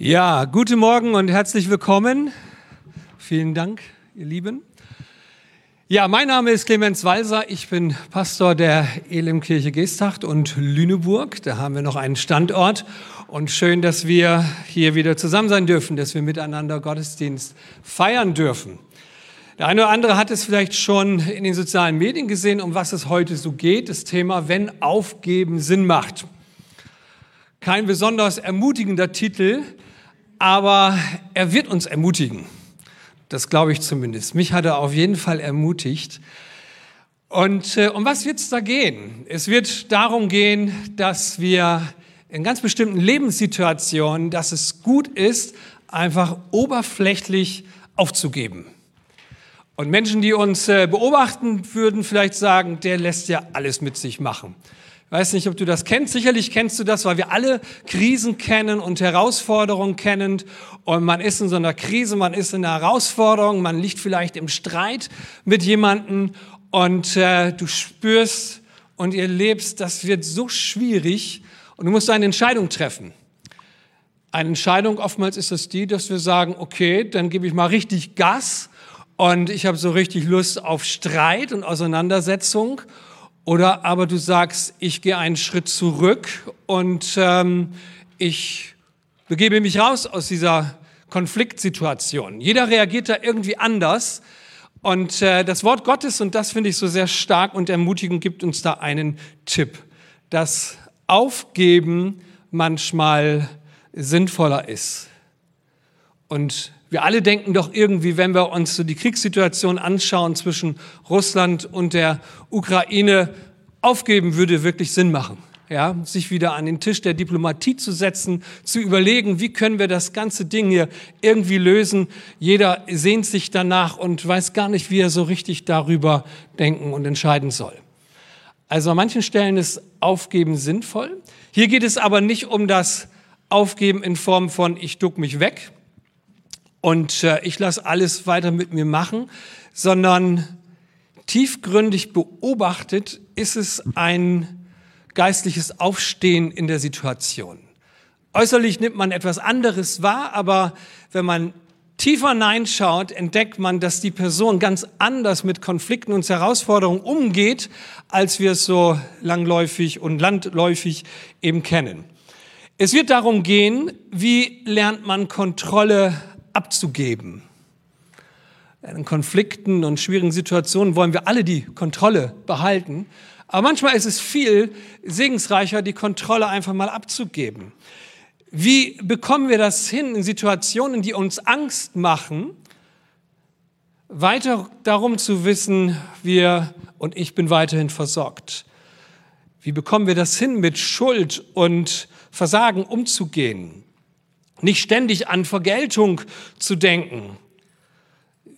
Ja, guten Morgen und herzlich willkommen. Vielen Dank, ihr Lieben. Ja, mein Name ist Clemens Walser. Ich bin Pastor der Elimkirche Geesthacht und Lüneburg. Da haben wir noch einen Standort. Und schön, dass wir hier wieder zusammen sein dürfen, dass wir miteinander Gottesdienst feiern dürfen. Der eine oder andere hat es vielleicht schon in den sozialen Medien gesehen, um was es heute so geht. Das Thema, wenn Aufgeben Sinn macht. Kein besonders ermutigender Titel, aber er wird uns ermutigen. Das glaube ich zumindest. Mich hat er auf jeden Fall ermutigt. Und äh, um was wird es da gehen? Es wird darum gehen, dass wir in ganz bestimmten Lebenssituationen, dass es gut ist, einfach oberflächlich aufzugeben. Und Menschen, die uns äh, beobachten, würden vielleicht sagen, der lässt ja alles mit sich machen. Weiß nicht, ob du das kennst. Sicherlich kennst du das, weil wir alle Krisen kennen und Herausforderungen kennen. Und man ist in so einer Krise, man ist in einer Herausforderung, man liegt vielleicht im Streit mit jemandem und äh, du spürst und ihr lebst, das wird so schwierig und du musst eine Entscheidung treffen. Eine Entscheidung, oftmals ist es die, dass wir sagen, okay, dann gebe ich mal richtig Gas und ich habe so richtig Lust auf Streit und Auseinandersetzung oder aber du sagst, ich gehe einen Schritt zurück und ähm, ich begebe mich raus aus dieser Konfliktsituation. Jeder reagiert da irgendwie anders. Und äh, das Wort Gottes, und das finde ich so sehr stark und ermutigend, gibt uns da einen Tipp, dass Aufgeben manchmal sinnvoller ist. Und wir alle denken doch irgendwie, wenn wir uns so die Kriegssituation anschauen zwischen Russland und der Ukraine, aufgeben würde wirklich Sinn machen. Ja, sich wieder an den Tisch der Diplomatie zu setzen, zu überlegen, wie können wir das ganze Ding hier irgendwie lösen. Jeder sehnt sich danach und weiß gar nicht, wie er so richtig darüber denken und entscheiden soll. Also an manchen Stellen ist Aufgeben sinnvoll. Hier geht es aber nicht um das Aufgeben in Form von ich duck mich weg, und äh, ich lasse alles weiter mit mir machen, sondern tiefgründig beobachtet ist es ein geistliches Aufstehen in der Situation. Äußerlich nimmt man etwas anderes wahr, aber wenn man tiefer hineinschaut, entdeckt man, dass die Person ganz anders mit Konflikten und Herausforderungen umgeht, als wir es so langläufig und landläufig eben kennen. Es wird darum gehen, wie lernt man Kontrolle abzugeben. In Konflikten und schwierigen Situationen wollen wir alle die Kontrolle behalten. Aber manchmal ist es viel segensreicher, die Kontrolle einfach mal abzugeben. Wie bekommen wir das hin in Situationen, die uns Angst machen, weiter darum zu wissen, wir und ich bin weiterhin versorgt? Wie bekommen wir das hin, mit Schuld und Versagen umzugehen? Nicht ständig an Vergeltung zu denken.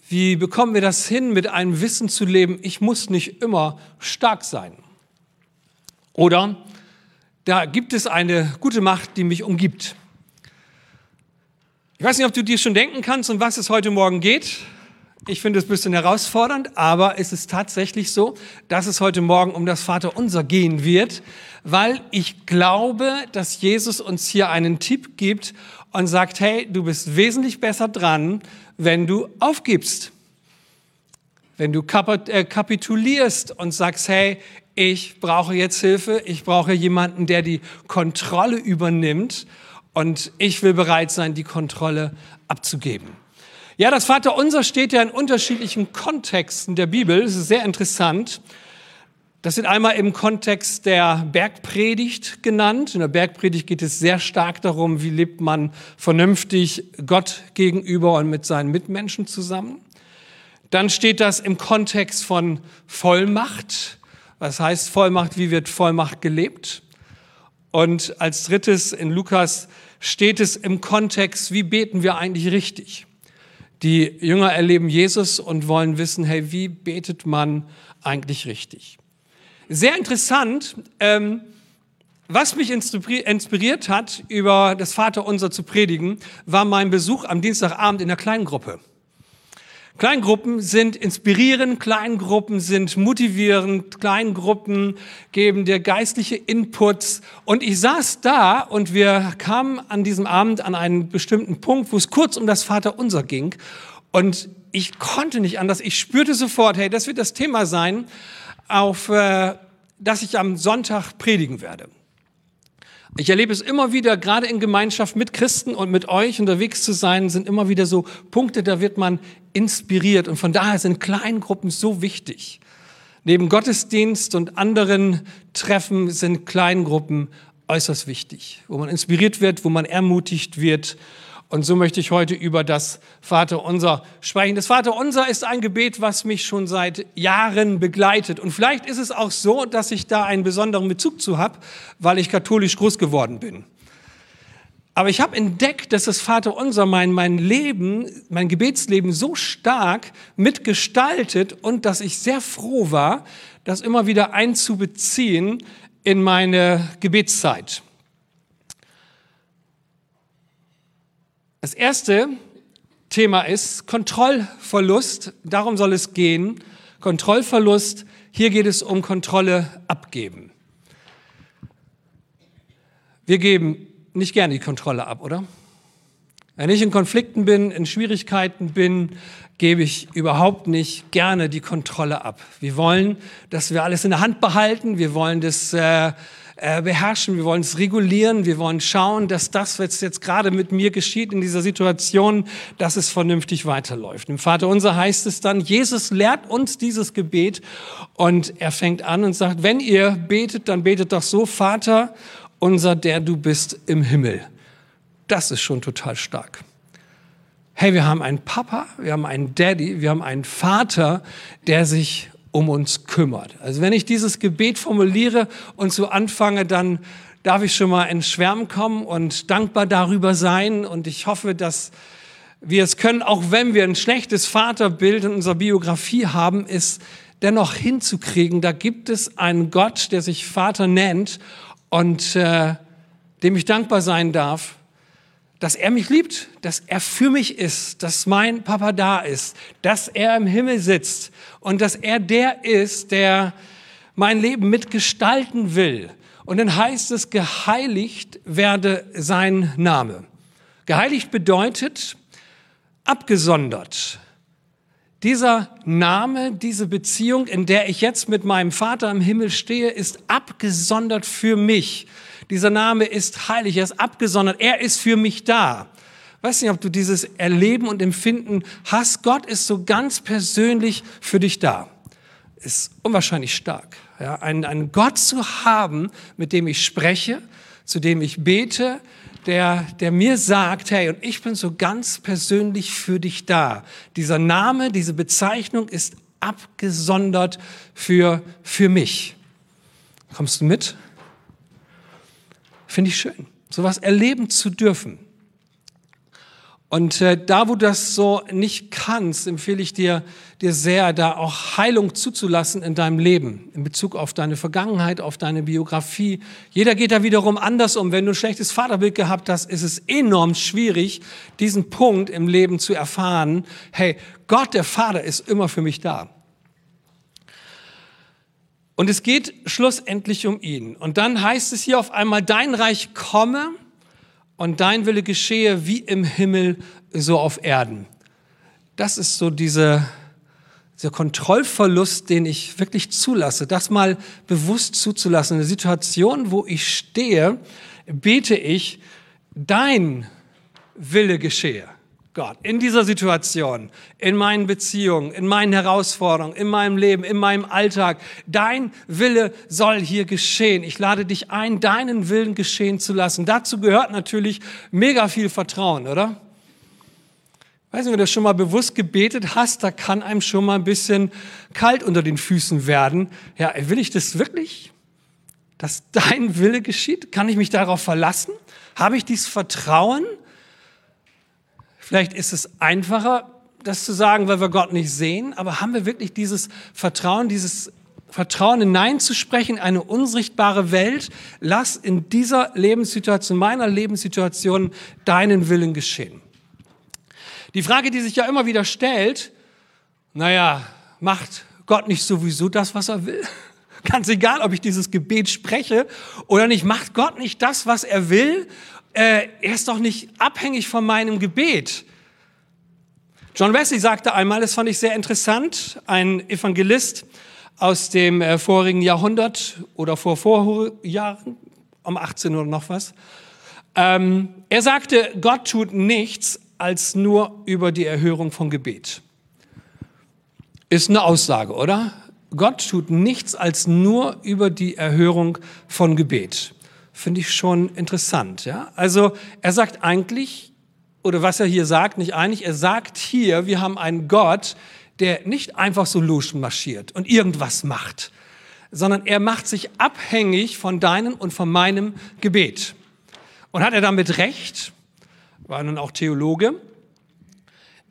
Wie bekommen wir das hin, mit einem Wissen zu leben, ich muss nicht immer stark sein? Oder da gibt es eine gute Macht, die mich umgibt. Ich weiß nicht, ob du dir schon denken kannst, um was es heute Morgen geht. Ich finde es ein bisschen herausfordernd, aber es ist tatsächlich so, dass es heute Morgen um das Vaterunser gehen wird, weil ich glaube, dass Jesus uns hier einen Tipp gibt und sagt, hey, du bist wesentlich besser dran, wenn du aufgibst. Wenn du äh, kapitulierst und sagst, hey, ich brauche jetzt Hilfe, ich brauche jemanden, der die Kontrolle übernimmt und ich will bereit sein, die Kontrolle abzugeben. Ja, das Vaterunser steht ja in unterschiedlichen Kontexten der Bibel. Das ist sehr interessant. Das sind einmal im Kontext der Bergpredigt genannt. In der Bergpredigt geht es sehr stark darum, wie lebt man vernünftig Gott gegenüber und mit seinen Mitmenschen zusammen. Dann steht das im Kontext von Vollmacht. Was heißt Vollmacht? Wie wird Vollmacht gelebt? Und als drittes in Lukas steht es im Kontext, wie beten wir eigentlich richtig? Die Jünger erleben Jesus und wollen wissen, hey, wie betet man eigentlich richtig? Sehr interessant, ähm, was mich inspiriert hat, über das Vaterunser zu predigen, war mein Besuch am Dienstagabend in der Kleingruppe. Kleingruppen sind inspirierend, Kleingruppen sind motivierend, Kleingruppen geben dir geistliche Inputs. Und ich saß da und wir kamen an diesem Abend an einen bestimmten Punkt, wo es kurz um das Vaterunser ging. Und ich konnte nicht anders. Ich spürte sofort, hey, das wird das Thema sein, auf äh, das ich am Sonntag predigen werde. Ich erlebe es immer wieder, gerade in Gemeinschaft mit Christen und mit euch unterwegs zu sein, sind immer wieder so Punkte, da wird man inspiriert. Und von daher sind Kleingruppen so wichtig. Neben Gottesdienst und anderen Treffen sind Kleingruppen äußerst wichtig, wo man inspiriert wird, wo man ermutigt wird und so möchte ich heute über das Vaterunser sprechen. Das Vaterunser ist ein Gebet, was mich schon seit Jahren begleitet. Und vielleicht ist es auch so, dass ich da einen besonderen Bezug zu habe, weil ich katholisch groß geworden bin. Aber ich habe entdeckt, dass das Vaterunser mein, mein Leben, mein Gebetsleben so stark mitgestaltet und dass ich sehr froh war, das immer wieder einzubeziehen in meine Gebetszeit. Das erste Thema ist Kontrollverlust. Darum soll es gehen. Kontrollverlust. Hier geht es um Kontrolle abgeben. Wir geben nicht gerne die Kontrolle ab, oder? Wenn ich in Konflikten bin, in Schwierigkeiten bin, gebe ich überhaupt nicht gerne die Kontrolle ab. Wir wollen, dass wir alles in der Hand behalten. Wir wollen das äh, äh, beherrschen, wir wollen es regulieren, wir wollen schauen, dass das, was jetzt gerade mit mir geschieht in dieser Situation, dass es vernünftig weiterläuft. Im Vater unser heißt es dann, Jesus lehrt uns dieses Gebet und er fängt an und sagt, wenn ihr betet, dann betet doch so, Vater unser, der du bist im Himmel. Das ist schon total stark. Hey, wir haben einen Papa, wir haben einen Daddy, wir haben einen Vater, der sich um uns kümmert. Also wenn ich dieses Gebet formuliere und so anfange, dann darf ich schon mal ins Schwärmen kommen und dankbar darüber sein. Und ich hoffe, dass wir es können, auch wenn wir ein schlechtes Vaterbild in unserer Biografie haben, ist dennoch hinzukriegen. Da gibt es einen Gott, der sich Vater nennt und äh, dem ich dankbar sein darf dass er mich liebt, dass er für mich ist, dass mein Papa da ist, dass er im Himmel sitzt und dass er der ist, der mein Leben mitgestalten will. Und dann heißt es, geheiligt werde sein Name. Geheiligt bedeutet abgesondert. Dieser Name, diese Beziehung, in der ich jetzt mit meinem Vater im Himmel stehe, ist abgesondert für mich. Dieser Name ist heilig, er ist abgesondert, er ist für mich da. Weiß nicht, ob du dieses Erleben und Empfinden hast. Gott ist so ganz persönlich für dich da. Ist unwahrscheinlich stark. Ja, einen, einen Gott zu haben, mit dem ich spreche, zu dem ich bete, der, der mir sagt, hey, und ich bin so ganz persönlich für dich da. Dieser Name, diese Bezeichnung ist abgesondert für, für mich. Kommst du mit? Finde ich schön, sowas erleben zu dürfen. Und äh, da, wo du das so nicht kannst, empfehle ich dir, dir sehr, da auch Heilung zuzulassen in deinem Leben, in Bezug auf deine Vergangenheit, auf deine Biografie. Jeder geht da wiederum anders um. Wenn du ein schlechtes Vaterbild gehabt hast, ist es enorm schwierig, diesen Punkt im Leben zu erfahren. Hey, Gott, der Vater, ist immer für mich da. Und es geht schlussendlich um ihn. Und dann heißt es hier auf einmal, dein Reich komme und dein Wille geschehe wie im Himmel, so auf Erden. Das ist so diese, dieser Kontrollverlust, den ich wirklich zulasse, das mal bewusst zuzulassen. In der Situation, wo ich stehe, bete ich, dein Wille geschehe. Gott, in dieser Situation, in meinen Beziehungen, in meinen Herausforderungen, in meinem Leben, in meinem Alltag, dein Wille soll hier geschehen. Ich lade dich ein, deinen Willen geschehen zu lassen. Dazu gehört natürlich mega viel Vertrauen, oder? Weiß nicht, wenn du schon mal bewusst gebetet hast, da kann einem schon mal ein bisschen kalt unter den Füßen werden. Ja, will ich das wirklich? Dass dein Wille geschieht? Kann ich mich darauf verlassen? Habe ich dieses Vertrauen? Vielleicht ist es einfacher, das zu sagen, weil wir Gott nicht sehen, aber haben wir wirklich dieses Vertrauen, dieses Vertrauen hineinzusprechen, eine unsichtbare Welt, lass in dieser Lebenssituation, meiner Lebenssituation, deinen Willen geschehen. Die Frage, die sich ja immer wieder stellt, naja, macht Gott nicht sowieso das, was er will? Ganz egal, ob ich dieses Gebet spreche oder nicht, macht Gott nicht das, was er will? Äh, er ist doch nicht abhängig von meinem Gebet. John Wesley sagte einmal, das fand ich sehr interessant, ein Evangelist aus dem äh, vorigen Jahrhundert oder vor Vorjahren, um 18 oder noch was. Ähm, er sagte, Gott tut nichts als nur über die Erhörung von Gebet. Ist eine Aussage, oder? Gott tut nichts als nur über die Erhörung von Gebet. Finde ich schon interessant. Ja? Also er sagt eigentlich, oder was er hier sagt, nicht eigentlich, er sagt hier, wir haben einen Gott, der nicht einfach so marschiert und irgendwas macht, sondern er macht sich abhängig von deinem und von meinem Gebet. Und hat er damit recht? War nun auch Theologe.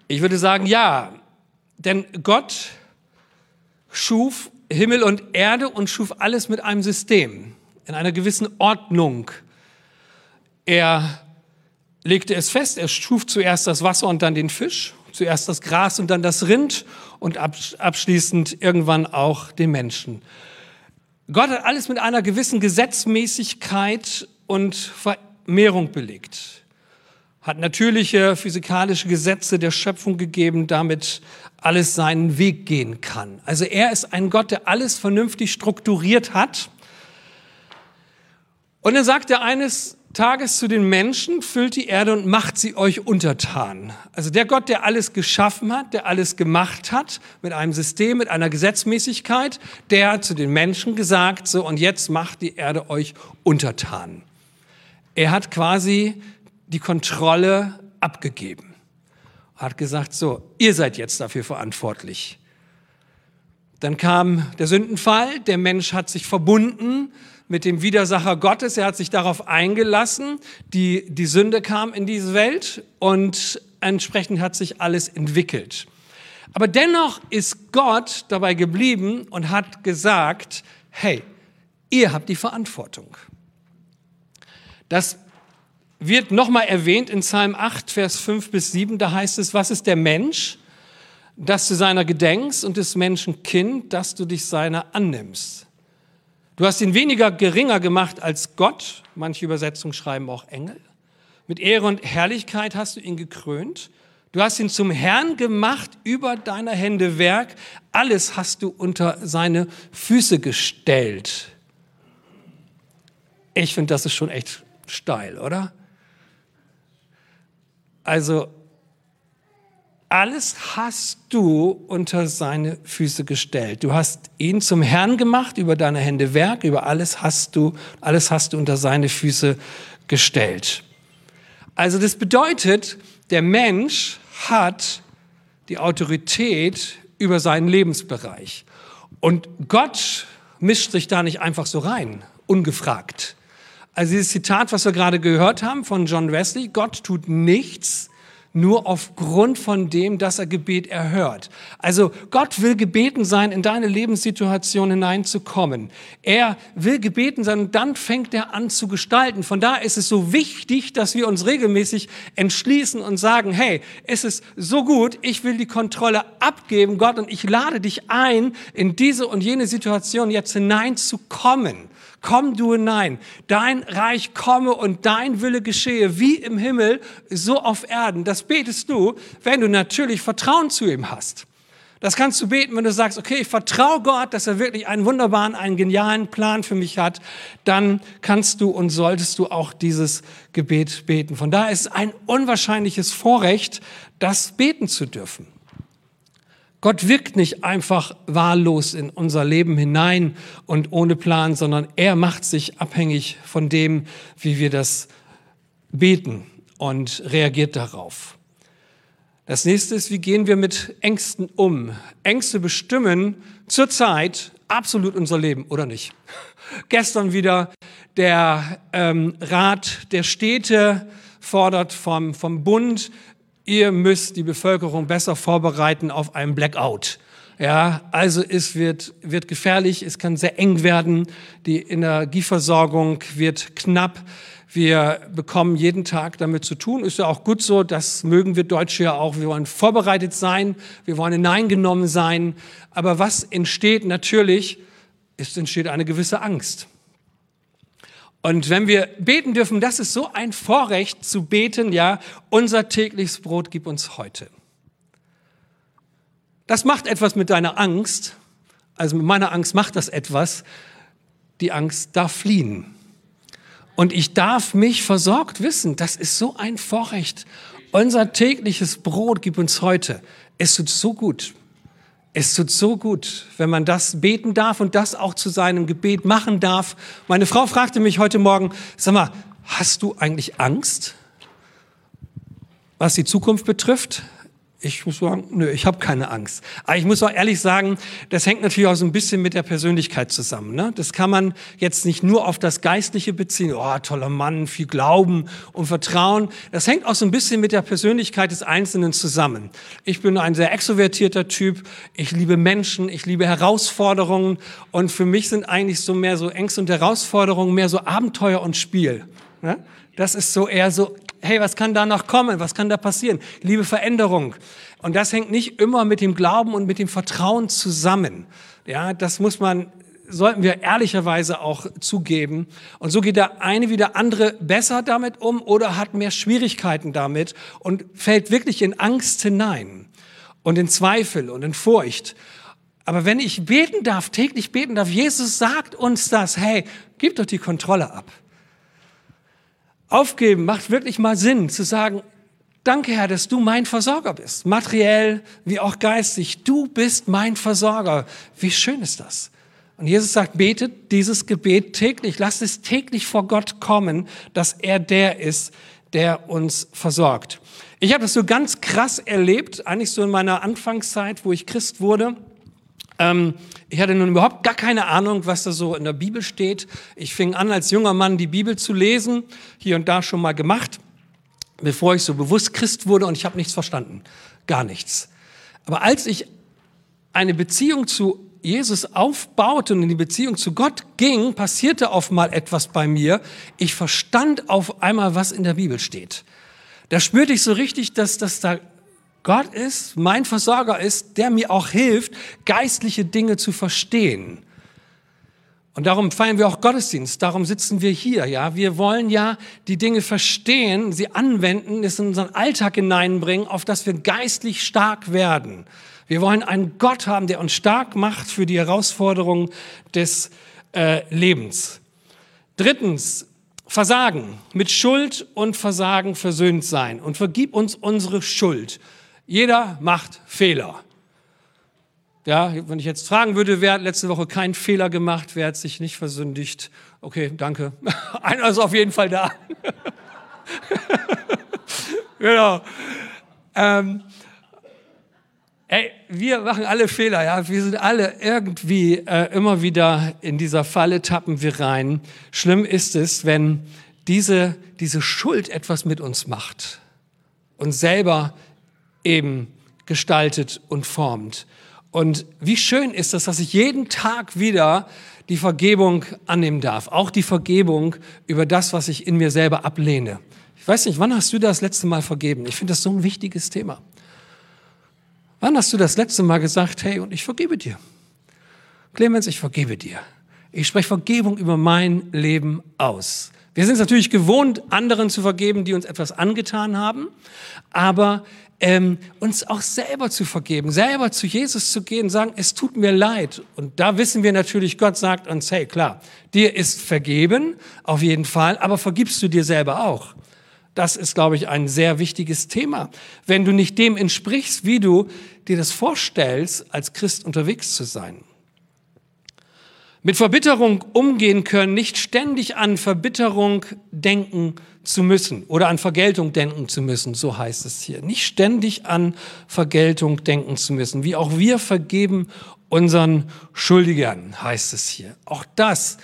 Ich würde sagen, ja, denn Gott schuf Himmel und Erde und schuf alles mit einem System, in einer gewissen Ordnung. Er legte es fest, er schuf zuerst das Wasser und dann den Fisch, zuerst das Gras und dann das Rind und abschließend irgendwann auch den Menschen. Gott hat alles mit einer gewissen Gesetzmäßigkeit und Vermehrung belegt hat natürliche physikalische Gesetze der Schöpfung gegeben, damit alles seinen Weg gehen kann. Also er ist ein Gott, der alles vernünftig strukturiert hat. Und dann sagt er eines Tages zu den Menschen, füllt die Erde und macht sie euch untertan. Also der Gott, der alles geschaffen hat, der alles gemacht hat, mit einem System, mit einer Gesetzmäßigkeit, der hat zu den Menschen gesagt, so und jetzt macht die Erde euch untertan. Er hat quasi die Kontrolle abgegeben. Hat gesagt, so, ihr seid jetzt dafür verantwortlich. Dann kam der Sündenfall, der Mensch hat sich verbunden mit dem Widersacher Gottes, er hat sich darauf eingelassen, die, die Sünde kam in diese Welt und entsprechend hat sich alles entwickelt. Aber dennoch ist Gott dabei geblieben und hat gesagt, hey, ihr habt die Verantwortung. Das wird nochmal erwähnt in Psalm 8, Vers 5 bis 7. Da heißt es, was ist der Mensch, dass du seiner gedenkst und des Menschen Kind, dass du dich seiner annimmst. Du hast ihn weniger geringer gemacht als Gott. Manche Übersetzungen schreiben auch Engel. Mit Ehre und Herrlichkeit hast du ihn gekrönt. Du hast ihn zum Herrn gemacht über deiner Hände Werk. Alles hast du unter seine Füße gestellt. Ich finde, das ist schon echt steil, oder? Also alles hast du unter seine Füße gestellt. Du hast ihn zum Herrn gemacht über deine Hände Werk, über alles hast du, alles hast du unter seine Füße gestellt. Also das bedeutet, der Mensch hat die Autorität über seinen Lebensbereich. Und Gott mischt sich da nicht einfach so rein, ungefragt. Also dieses Zitat, was wir gerade gehört haben von John Wesley, Gott tut nichts nur aufgrund von dem, dass er Gebet erhört. Also Gott will gebeten sein, in deine Lebenssituation hineinzukommen. Er will gebeten sein und dann fängt er an zu gestalten. Von daher ist es so wichtig, dass wir uns regelmäßig entschließen und sagen, hey, es ist so gut, ich will die Kontrolle abgeben, Gott, und ich lade dich ein, in diese und jene Situation jetzt hineinzukommen. Komm du hinein, dein Reich komme und dein Wille geschehe, wie im Himmel, so auf Erden. Das betest du, wenn du natürlich Vertrauen zu ihm hast. Das kannst du beten, wenn du sagst, okay, ich vertraue Gott, dass er wirklich einen wunderbaren, einen genialen Plan für mich hat. Dann kannst du und solltest du auch dieses Gebet beten. Von daher ist es ein unwahrscheinliches Vorrecht, das beten zu dürfen. Gott wirkt nicht einfach wahllos in unser Leben hinein und ohne Plan, sondern er macht sich abhängig von dem, wie wir das beten und reagiert darauf. Das nächste ist, wie gehen wir mit Ängsten um? Ängste bestimmen zurzeit absolut unser Leben, oder nicht? Gestern wieder der ähm, Rat der Städte fordert vom, vom Bund ihr müsst die Bevölkerung besser vorbereiten auf einen Blackout. Ja, also es wird, wird gefährlich, es kann sehr eng werden, die Energieversorgung wird knapp. Wir bekommen jeden Tag damit zu tun. Ist ja auch gut so, das mögen wir Deutsche ja auch. Wir wollen vorbereitet sein, wir wollen hineingenommen sein. Aber was entsteht natürlich, es entsteht eine gewisse Angst. Und wenn wir beten dürfen, das ist so ein Vorrecht zu beten, ja, unser tägliches Brot gib uns heute. Das macht etwas mit deiner Angst. Also mit meiner Angst macht das etwas. Die Angst darf fliehen. Und ich darf mich versorgt wissen. Das ist so ein Vorrecht. Unser tägliches Brot gib uns heute. Es tut so gut. Es tut so gut, wenn man das beten darf und das auch zu seinem Gebet machen darf. Meine Frau fragte mich heute Morgen, sag mal, hast du eigentlich Angst, was die Zukunft betrifft? Ich muss sagen, nö, ich habe keine Angst. Aber ich muss auch ehrlich sagen, das hängt natürlich auch so ein bisschen mit der Persönlichkeit zusammen. Ne? Das kann man jetzt nicht nur auf das Geistliche beziehen. Oh, toller Mann, viel Glauben und Vertrauen. Das hängt auch so ein bisschen mit der Persönlichkeit des Einzelnen zusammen. Ich bin ein sehr extrovertierter Typ. Ich liebe Menschen, ich liebe Herausforderungen. Und für mich sind eigentlich so mehr so Ängste und Herausforderungen mehr so Abenteuer und Spiel. Ne? Das ist so eher so hey, was kann da noch kommen? Was kann da passieren? Liebe Veränderung. Und das hängt nicht immer mit dem Glauben und mit dem Vertrauen zusammen. Ja, das muss man sollten wir ehrlicherweise auch zugeben. Und so geht der eine wie der andere besser damit um oder hat mehr Schwierigkeiten damit und fällt wirklich in Angst hinein und in Zweifel und in Furcht. Aber wenn ich beten darf, täglich beten darf, Jesus sagt uns das, hey, gib doch die Kontrolle ab. Aufgeben macht wirklich mal Sinn, zu sagen, danke Herr, dass du mein Versorger bist, materiell wie auch geistig. Du bist mein Versorger. Wie schön ist das? Und Jesus sagt, betet dieses Gebet täglich, lasst es täglich vor Gott kommen, dass er der ist, der uns versorgt. Ich habe das so ganz krass erlebt, eigentlich so in meiner Anfangszeit, wo ich Christ wurde. Ähm, ich hatte nun überhaupt gar keine Ahnung, was da so in der Bibel steht. Ich fing an, als junger Mann die Bibel zu lesen, hier und da schon mal gemacht, bevor ich so bewusst Christ wurde und ich habe nichts verstanden. Gar nichts. Aber als ich eine Beziehung zu Jesus aufbaute und in die Beziehung zu Gott ging, passierte auf mal etwas bei mir. Ich verstand auf einmal, was in der Bibel steht. Da spürte ich so richtig, dass das da Gott ist, mein Versorger ist, der mir auch hilft, geistliche Dinge zu verstehen. Und darum feiern wir auch Gottesdienst, darum sitzen wir hier, ja. Wir wollen ja die Dinge verstehen, sie anwenden, es in unseren Alltag hineinbringen, auf dass wir geistlich stark werden. Wir wollen einen Gott haben, der uns stark macht für die Herausforderungen des äh, Lebens. Drittens, Versagen, mit Schuld und Versagen versöhnt sein und vergib uns unsere Schuld. Jeder macht Fehler. Ja, wenn ich jetzt fragen würde, wer hat letzte Woche keinen Fehler gemacht, wer hat sich nicht versündigt? Okay, danke. Einer ist auf jeden Fall da. genau. Ähm, ey, wir machen alle Fehler, ja. Wir sind alle irgendwie äh, immer wieder in dieser Falle tappen wir rein. Schlimm ist es, wenn diese, diese Schuld etwas mit uns macht und selber eben gestaltet und formt. Und wie schön ist es, dass ich jeden Tag wieder die Vergebung annehmen darf. Auch die Vergebung über das, was ich in mir selber ablehne. Ich weiß nicht, wann hast du das letzte Mal vergeben? Ich finde das so ein wichtiges Thema. Wann hast du das letzte Mal gesagt, hey, und ich vergebe dir? Clemens, ich vergebe dir. Ich spreche Vergebung über mein Leben aus. Wir sind es natürlich gewohnt, anderen zu vergeben, die uns etwas angetan haben, aber ähm, uns auch selber zu vergeben, selber zu Jesus zu gehen, sagen, es tut mir leid. Und da wissen wir natürlich, Gott sagt uns, hey, klar, dir ist vergeben, auf jeden Fall, aber vergibst du dir selber auch? Das ist, glaube ich, ein sehr wichtiges Thema. Wenn du nicht dem entsprichst, wie du dir das vorstellst, als Christ unterwegs zu sein. Mit Verbitterung umgehen können, nicht ständig an Verbitterung denken zu müssen oder an Vergeltung denken zu müssen, so heißt es hier. Nicht ständig an Vergeltung denken zu müssen. Wie auch wir vergeben unseren Schuldigern, heißt es hier. Auch das,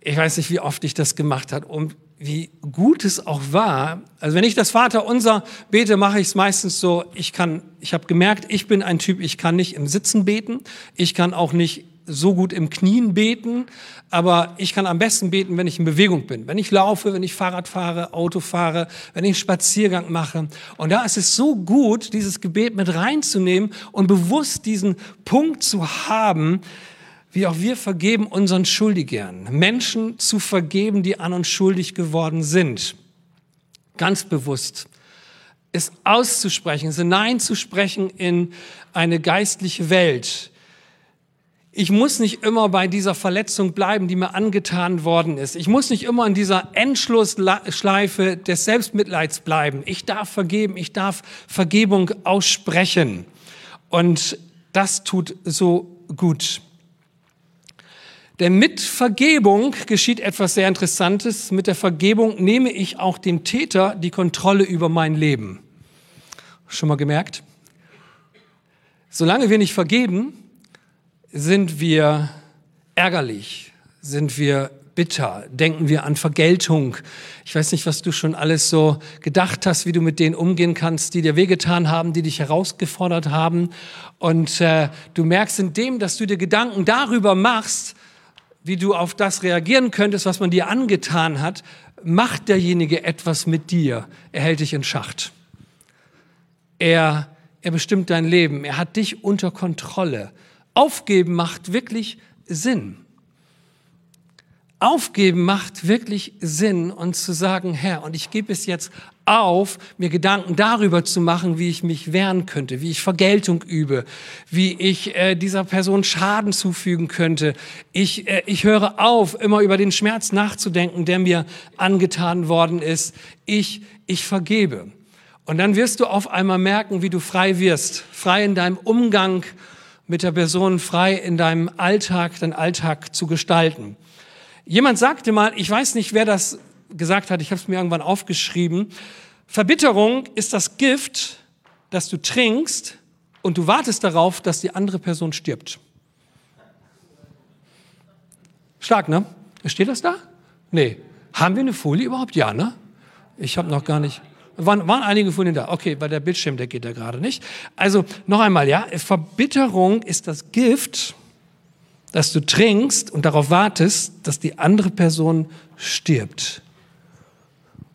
ich weiß nicht, wie oft ich das gemacht habe, um wie gut es auch war. Also wenn ich das Vater unser bete, mache ich es meistens so, ich kann, ich habe gemerkt, ich bin ein Typ, ich kann nicht im Sitzen beten, ich kann auch nicht so gut im Knien beten, aber ich kann am besten beten, wenn ich in Bewegung bin. Wenn ich laufe, wenn ich Fahrrad fahre, Auto fahre, wenn ich einen Spaziergang mache. Und da ist es so gut, dieses Gebet mit reinzunehmen und bewusst diesen Punkt zu haben, wie auch wir vergeben unseren Schuldigern. Menschen zu vergeben, die an uns schuldig geworden sind. Ganz bewusst. Es auszusprechen, es hineinzusprechen in eine geistliche Welt ich muss nicht immer bei dieser Verletzung bleiben, die mir angetan worden ist. Ich muss nicht immer in dieser Endschlussschleife des Selbstmitleids bleiben. Ich darf vergeben, ich darf Vergebung aussprechen. Und das tut so gut. Denn mit Vergebung geschieht etwas sehr Interessantes. Mit der Vergebung nehme ich auch dem Täter die Kontrolle über mein Leben. Schon mal gemerkt? Solange wir nicht vergeben, sind wir ärgerlich, sind wir bitter, denken wir an Vergeltung. Ich weiß nicht, was du schon alles so gedacht hast, wie du mit denen umgehen kannst, die dir wehgetan haben, die dich herausgefordert haben. Und äh, du merkst in dem, dass du dir Gedanken darüber machst, wie du auf das reagieren könntest, was man dir angetan hat, macht derjenige etwas mit dir. Er hält dich in Schacht. Er, er bestimmt dein Leben. Er hat dich unter Kontrolle. Aufgeben macht wirklich Sinn. Aufgeben macht wirklich Sinn und zu sagen, Herr, und ich gebe es jetzt auf, mir Gedanken darüber zu machen, wie ich mich wehren könnte, wie ich Vergeltung übe, wie ich äh, dieser Person Schaden zufügen könnte. Ich, äh, ich höre auf, immer über den Schmerz nachzudenken, der mir angetan worden ist. Ich, ich vergebe. Und dann wirst du auf einmal merken, wie du frei wirst, frei in deinem Umgang mit der Person frei in deinem Alltag, deinen Alltag zu gestalten. Jemand sagte mal, ich weiß nicht, wer das gesagt hat, ich habe es mir irgendwann aufgeschrieben, Verbitterung ist das Gift, das du trinkst und du wartest darauf, dass die andere Person stirbt. Stark, ne? Steht das da? Nee. Haben wir eine Folie überhaupt? Ja, ne? Ich habe noch gar nicht. Waren, waren einige von Ihnen da? Okay, weil der Bildschirm, der geht da gerade nicht. Also noch einmal, ja, Verbitterung ist das Gift, das du trinkst und darauf wartest, dass die andere Person stirbt.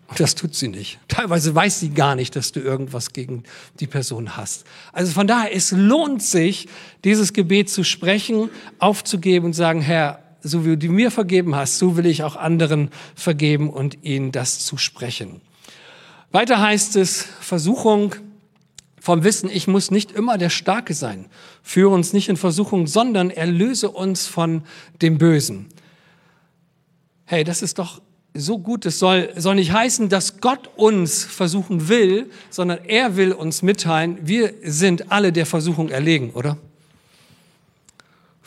Und das tut sie nicht. Teilweise weiß sie gar nicht, dass du irgendwas gegen die Person hast. Also von daher, es lohnt sich, dieses Gebet zu sprechen, aufzugeben und sagen, Herr, so wie du mir vergeben hast, so will ich auch anderen vergeben und ihnen das zu sprechen. Weiter heißt es, Versuchung vom Wissen, ich muss nicht immer der Starke sein. Führe uns nicht in Versuchung, sondern erlöse uns von dem Bösen. Hey, das ist doch so gut. Es soll, soll nicht heißen, dass Gott uns versuchen will, sondern er will uns mitteilen, wir sind alle der Versuchung erlegen, oder?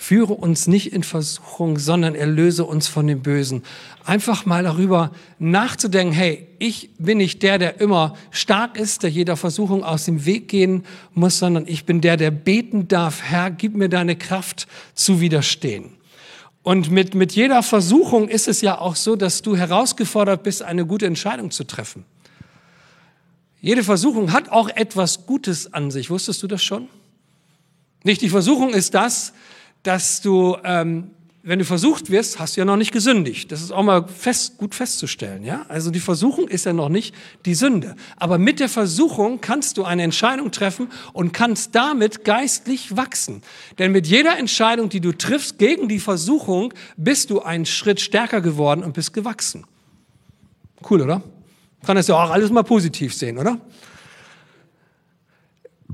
Führe uns nicht in Versuchung, sondern erlöse uns von dem Bösen. Einfach mal darüber nachzudenken, hey, ich bin nicht der, der immer stark ist, der jeder Versuchung aus dem Weg gehen muss, sondern ich bin der, der beten darf, Herr, gib mir deine Kraft zu widerstehen. Und mit, mit jeder Versuchung ist es ja auch so, dass du herausgefordert bist, eine gute Entscheidung zu treffen. Jede Versuchung hat auch etwas Gutes an sich. Wusstest du das schon? Nicht die Versuchung ist das, dass du, ähm, wenn du versucht wirst, hast du ja noch nicht gesündigt. Das ist auch mal fest, gut festzustellen. Ja? Also die Versuchung ist ja noch nicht die Sünde. Aber mit der Versuchung kannst du eine Entscheidung treffen und kannst damit geistlich wachsen. Denn mit jeder Entscheidung, die du triffst gegen die Versuchung, bist du einen Schritt stärker geworden und bist gewachsen. Cool, oder? Kann das ja auch alles mal positiv sehen, oder?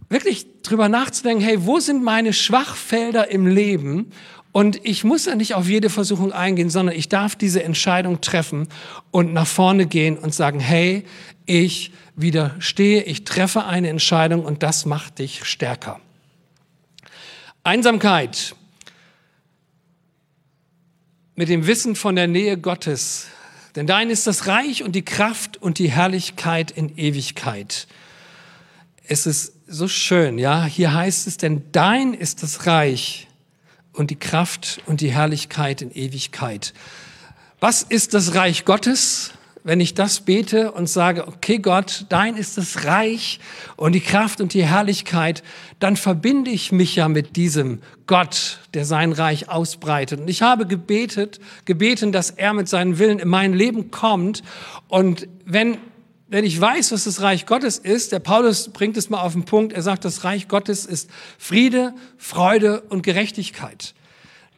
Wirklich drüber nachzudenken, hey, wo sind meine Schwachfelder im Leben? Und ich muss ja nicht auf jede Versuchung eingehen, sondern ich darf diese Entscheidung treffen und nach vorne gehen und sagen, hey, ich widerstehe, ich treffe eine Entscheidung und das macht dich stärker. Einsamkeit. Mit dem Wissen von der Nähe Gottes. Denn dein ist das Reich und die Kraft und die Herrlichkeit in Ewigkeit. Es ist so schön, ja. Hier heißt es, denn dein ist das Reich und die Kraft und die Herrlichkeit in Ewigkeit. Was ist das Reich Gottes? wenn ich das bete und sage, okay Gott, dein ist das Reich und die Kraft und die Herrlichkeit, dann verbinde ich mich ja mit diesem Gott, der sein Reich ausbreitet. Und ich habe gebetet, gebeten, dass er mit seinem Willen in mein Leben kommt. Und wenn wenn ich weiß, was das Reich Gottes ist, der Paulus bringt es mal auf den Punkt, er sagt, das Reich Gottes ist Friede, Freude und Gerechtigkeit.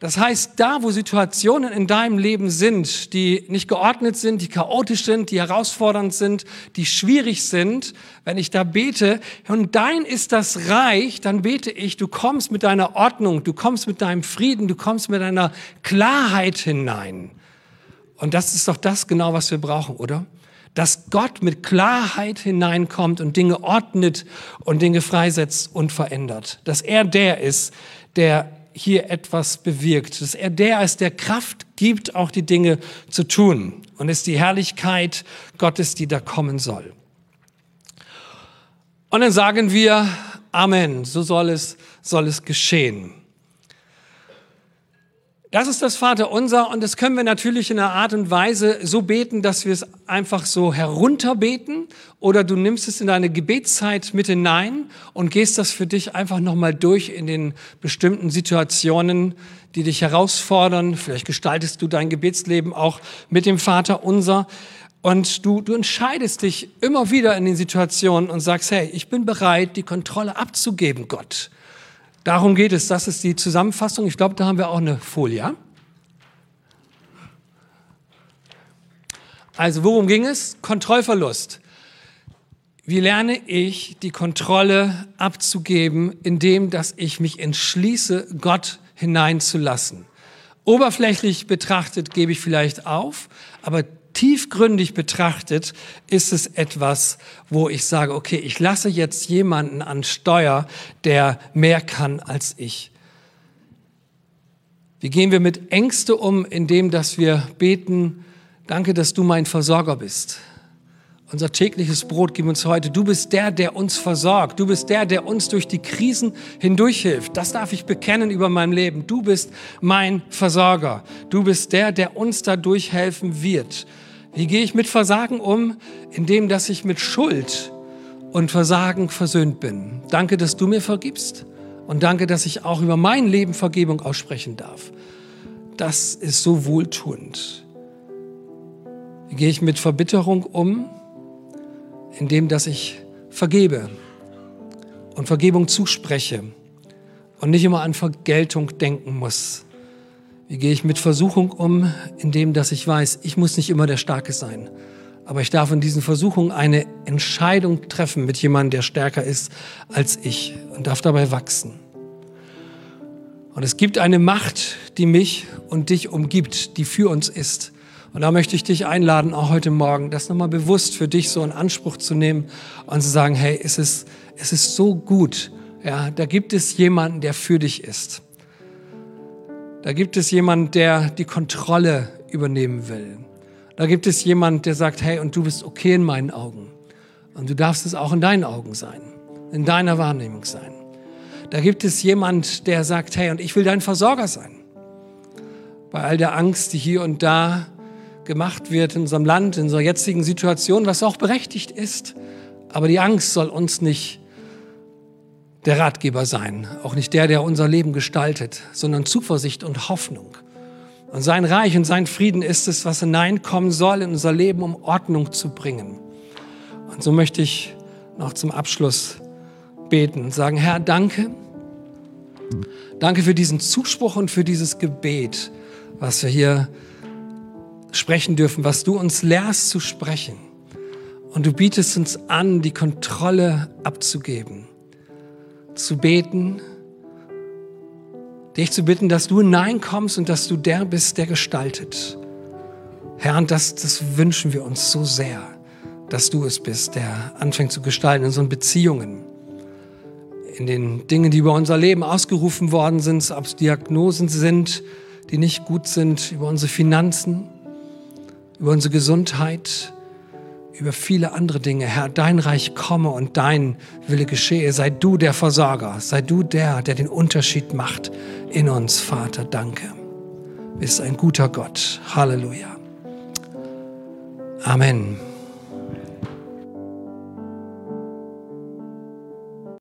Das heißt, da, wo Situationen in deinem Leben sind, die nicht geordnet sind, die chaotisch sind, die herausfordernd sind, die schwierig sind, wenn ich da bete, und dein ist das Reich, dann bete ich, du kommst mit deiner Ordnung, du kommst mit deinem Frieden, du kommst mit deiner Klarheit hinein. Und das ist doch das genau, was wir brauchen, oder? Dass Gott mit Klarheit hineinkommt und Dinge ordnet und Dinge freisetzt und verändert. Dass er der ist, der hier etwas bewirkt, dass er der ist, der Kraft gibt, auch die Dinge zu tun. Und es ist die Herrlichkeit Gottes, die da kommen soll. Und dann sagen wir, Amen, so soll es, soll es geschehen. Das ist das Vaterunser und das können wir natürlich in einer Art und Weise so beten, dass wir es einfach so herunterbeten oder du nimmst es in deine Gebetszeit mit hinein und gehst das für dich einfach nochmal durch in den bestimmten Situationen, die dich herausfordern. Vielleicht gestaltest du dein Gebetsleben auch mit dem Vaterunser und du, du entscheidest dich immer wieder in den Situationen und sagst, hey, ich bin bereit, die Kontrolle abzugeben, Gott. Darum geht es. Das ist die Zusammenfassung. Ich glaube, da haben wir auch eine Folie. Also worum ging es? Kontrollverlust. Wie lerne ich die Kontrolle abzugeben, indem dass ich mich entschließe, Gott hineinzulassen? Oberflächlich betrachtet gebe ich vielleicht auf, aber tiefgründig betrachtet ist es etwas, wo ich sage, okay, ich lasse jetzt jemanden an Steuer, der mehr kann als ich. Wie gehen wir mit Ängste um, indem dass wir beten, danke, dass du mein Versorger bist. Unser tägliches Brot gib uns heute. Du bist der, der uns versorgt. Du bist der, der uns durch die Krisen hindurchhilft. Das darf ich bekennen über mein Leben. Du bist mein Versorger. Du bist der, der uns dadurch helfen wird. Wie gehe ich mit Versagen um? Indem, dass ich mit Schuld und Versagen versöhnt bin. Danke, dass du mir vergibst. Und danke, dass ich auch über mein Leben Vergebung aussprechen darf. Das ist so wohltuend. Wie gehe ich mit Verbitterung um? Indem, dass ich vergebe und Vergebung zuspreche und nicht immer an Vergeltung denken muss. Wie gehe ich mit Versuchung um, indem dass ich weiß, ich muss nicht immer der Starke sein. Aber ich darf in diesen Versuchungen eine Entscheidung treffen mit jemandem, der stärker ist als ich und darf dabei wachsen. Und es gibt eine Macht, die mich und dich umgibt, die für uns ist. Und da möchte ich dich einladen, auch heute Morgen, das nochmal bewusst für dich so in Anspruch zu nehmen und zu sagen, hey, es ist, es ist so gut. Ja, da gibt es jemanden, der für dich ist. Da gibt es jemand, der die Kontrolle übernehmen will. Da gibt es jemand, der sagt, hey, und du bist okay in meinen Augen. Und du darfst es auch in deinen Augen sein, in deiner Wahrnehmung sein. Da gibt es jemand, der sagt, hey, und ich will dein Versorger sein. Bei all der Angst, die hier und da gemacht wird in unserem Land, in unserer jetzigen Situation, was auch berechtigt ist. Aber die Angst soll uns nicht der Ratgeber sein, auch nicht der, der unser Leben gestaltet, sondern Zuversicht und Hoffnung. Und sein Reich und sein Frieden ist es, was hineinkommen soll in unser Leben, um Ordnung zu bringen. Und so möchte ich noch zum Abschluss beten und sagen, Herr, danke. Danke für diesen Zuspruch und für dieses Gebet, was wir hier sprechen dürfen, was du uns lehrst zu sprechen. Und du bietest uns an, die Kontrolle abzugeben zu beten, dich zu bitten, dass du hineinkommst und dass du der bist, der gestaltet. Herr, und das, das wünschen wir uns so sehr, dass du es bist, der anfängt zu gestalten in unseren Beziehungen, in den Dingen, die über unser Leben ausgerufen worden sind, ob es Diagnosen sind, die nicht gut sind, über unsere Finanzen, über unsere Gesundheit, über viele andere Dinge. Herr, dein Reich komme und dein Wille geschehe. Sei du der Versorger. Sei du der, der den Unterschied macht in uns, Vater. Danke. Du bist ein guter Gott. Halleluja. Amen.